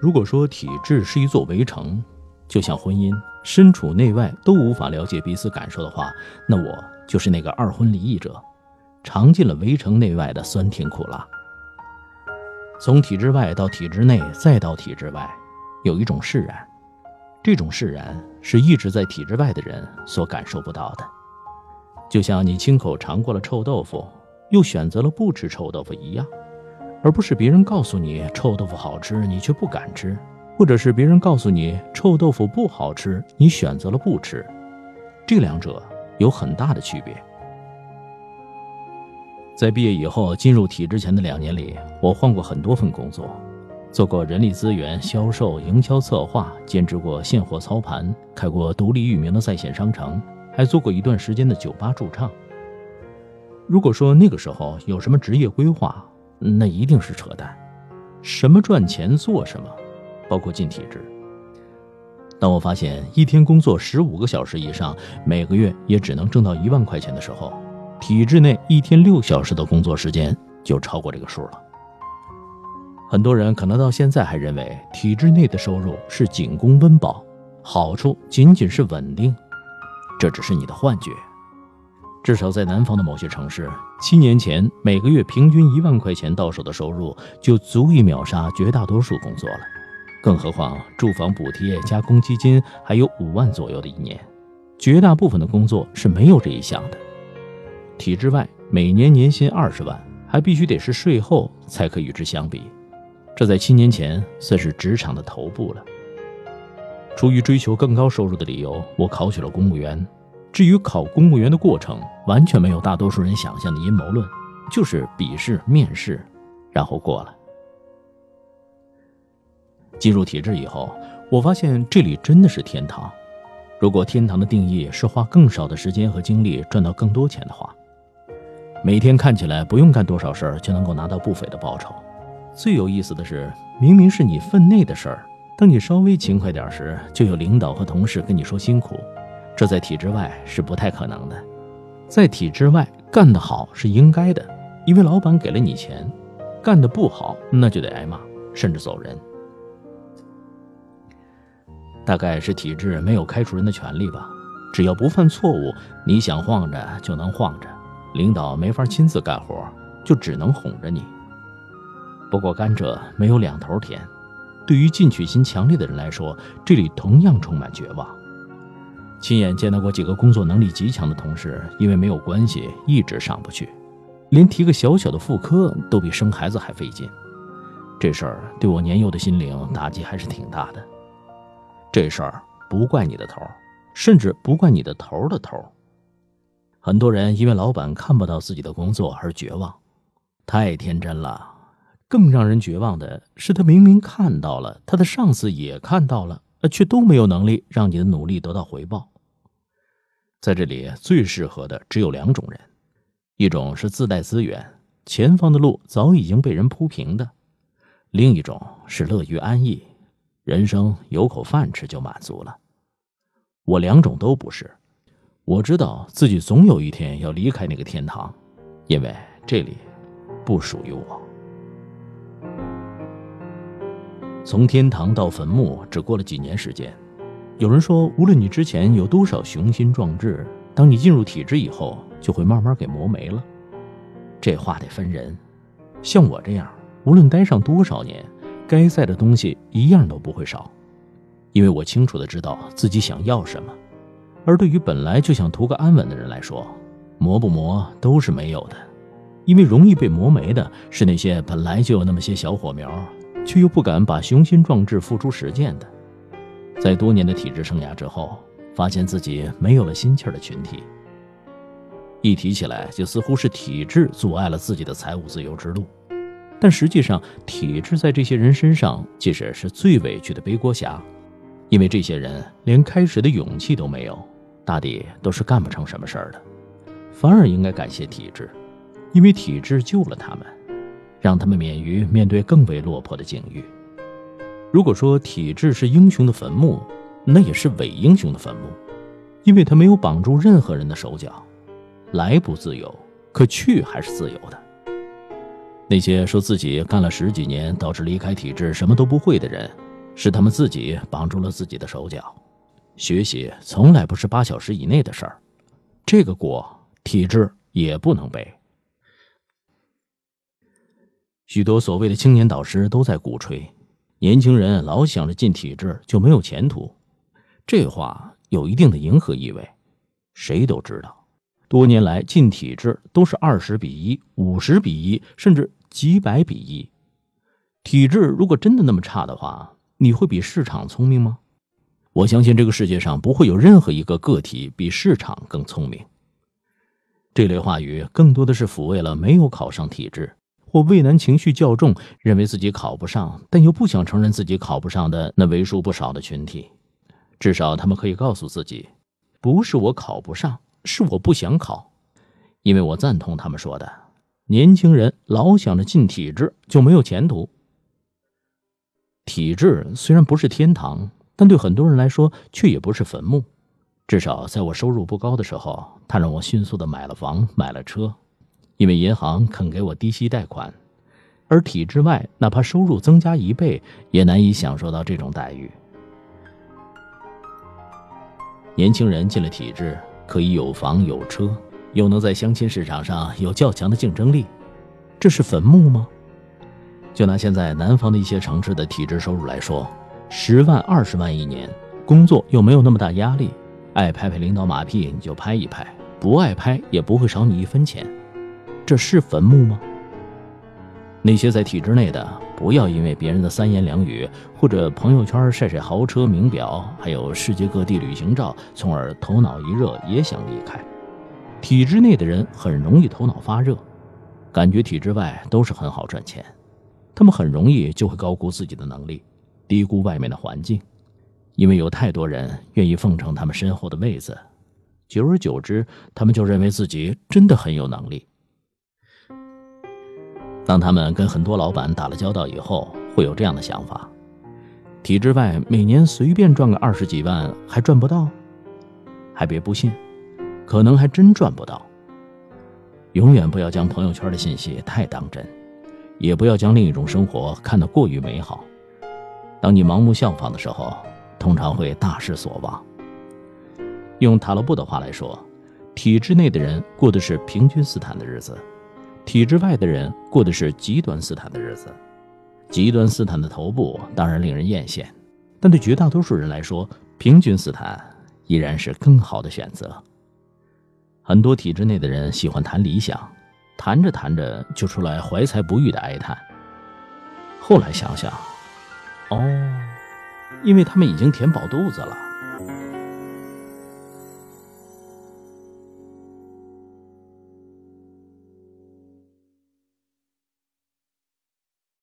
如果说体制是一座围城，就像婚姻，身处内外都无法了解彼此感受的话，那我就是那个二婚离异者，尝尽了围城内外的酸甜苦辣。从体制外到体制内，再到体制外，有一种释然，这种释然是一直在体制外的人所感受不到的。就像你亲口尝过了臭豆腐，又选择了不吃臭豆腐一样。而不是别人告诉你臭豆腐好吃，你却不敢吃；或者是别人告诉你臭豆腐不好吃，你选择了不吃。这两者有很大的区别。在毕业以后进入体制前的两年里，我换过很多份工作，做过人力资源、销售、营销策划，兼职过现货操盘，开过独立域名的在线商城，还做过一段时间的酒吧驻唱。如果说那个时候有什么职业规划，那一定是扯淡，什么赚钱做什么，包括进体制。当我发现一天工作十五个小时以上，每个月也只能挣到一万块钱的时候，体制内一天六小时的工作时间就超过这个数了。很多人可能到现在还认为体制内的收入是仅供温饱，好处仅仅是稳定，这只是你的幻觉。至少在南方的某些城市，七年前每个月平均一万块钱到手的收入就足以秒杀绝大多数工作了。更何况住房补贴加公积金还有五万左右的一年，绝大部分的工作是没有这一项的。体制外每年年薪二十万，还必须得是税后才可与之相比，这在七年前算是职场的头部了。出于追求更高收入的理由，我考取了公务员。至于考公务员的过程，完全没有大多数人想象的阴谋论，就是笔试、面试，然后过了。进入体制以后，我发现这里真的是天堂。如果天堂的定义是花更少的时间和精力赚到更多钱的话，每天看起来不用干多少事儿就能够拿到不菲的报酬。最有意思的是，明明是你分内的事儿，当你稍微勤快点时，就有领导和同事跟你说辛苦。这在体制外是不太可能的，在体制外干得好是应该的，因为老板给了你钱；干得不好，那就得挨骂，甚至走人。大概是体制没有开除人的权利吧，只要不犯错误，你想晃着就能晃着，领导没法亲自干活，就只能哄着你。不过甘蔗没有两头甜，对于进取心强烈的人来说，这里同样充满绝望。亲眼见到过几个工作能力极强的同事，因为没有关系一直上不去，连提个小小的副科都比生孩子还费劲。这事儿对我年幼的心灵打击还是挺大的。这事儿不怪你的头，甚至不怪你的头的头。很多人因为老板看不到自己的工作而绝望，太天真了。更让人绝望的是，他明明看到了，他的上司也看到了，却都没有能力让你的努力得到回报。在这里最适合的只有两种人，一种是自带资源，前方的路早已经被人铺平的；另一种是乐于安逸，人生有口饭吃就满足了。我两种都不是，我知道自己总有一天要离开那个天堂，因为这里不属于我。从天堂到坟墓只过了几年时间。有人说，无论你之前有多少雄心壮志，当你进入体制以后，就会慢慢给磨没了。这话得分人，像我这样，无论待上多少年，该在的东西一样都不会少，因为我清楚的知道自己想要什么。而对于本来就想图个安稳的人来说，磨不磨都是没有的，因为容易被磨没的是那些本来就有那么些小火苗，却又不敢把雄心壮志付诸实践的。在多年的体制生涯之后，发现自己没有了心气儿的群体。一提起来，就似乎是体制阻碍了自己的财务自由之路。但实际上，体制在这些人身上其实是最委屈的背锅侠，因为这些人连开始的勇气都没有，大抵都是干不成什么事儿的。反而应该感谢体制，因为体制救了他们，让他们免于面对更为落魄的境遇。如果说体制是英雄的坟墓，那也是伪英雄的坟墓，因为他没有绑住任何人的手脚，来不自由，可去还是自由的。那些说自己干了十几年导致离开体制什么都不会的人，是他们自己绑住了自己的手脚。学习从来不是八小时以内的事儿，这个锅体制也不能背。许多所谓的青年导师都在鼓吹，年轻人老想着进体制就没有前途，这话有一定的迎合意味。谁都知道，多年来进体制都是二十比一、五十比一，甚至几百比一。体制如果真的那么差的话，你会比市场聪明吗？我相信这个世界上不会有任何一个个体比市场更聪明。这类话语更多的是抚慰了没有考上体制。或畏难情绪较重，认为自己考不上，但又不想承认自己考不上的那为数不少的群体，至少他们可以告诉自己，不是我考不上，是我不想考。因为我赞同他们说的，年轻人老想着进体制就没有前途。体制虽然不是天堂，但对很多人来说却也不是坟墓。至少在我收入不高的时候，他让我迅速的买了房，买了车。因为银行肯给我低息贷款，而体制外哪怕收入增加一倍，也难以享受到这种待遇。年轻人进了体制，可以有房有车，又能在相亲市场上有较强的竞争力，这是坟墓吗？就拿现在南方的一些城市的体制收入来说，十万、二十万一年，工作又没有那么大压力，爱拍拍领导马屁你就拍一拍，不爱拍也不会少你一分钱。这是坟墓吗？那些在体制内的，不要因为别人的三言两语或者朋友圈晒晒豪车名表，还有世界各地旅行照，从而头脑一热也想离开。体制内的人很容易头脑发热，感觉体制外都是很好赚钱，他们很容易就会高估自己的能力，低估外面的环境，因为有太多人愿意奉承他们身后的位子，久而久之，他们就认为自己真的很有能力。当他们跟很多老板打了交道以后，会有这样的想法：体制外每年随便赚个二十几万还赚不到，还别不信，可能还真赚不到。永远不要将朋友圈的信息太当真，也不要将另一种生活看得过于美好。当你盲目效仿的时候，通常会大失所望。用塔勒布的话来说，体制内的人过的是平均斯坦的日子。体制外的人过的是极端斯坦的日子，极端斯坦的头部当然令人艳羡，但对绝大多数人来说，平均斯坦依然是更好的选择。很多体制内的人喜欢谈理想，谈着谈着就出来怀才不遇的哀叹。后来想想，哦，因为他们已经填饱肚子了。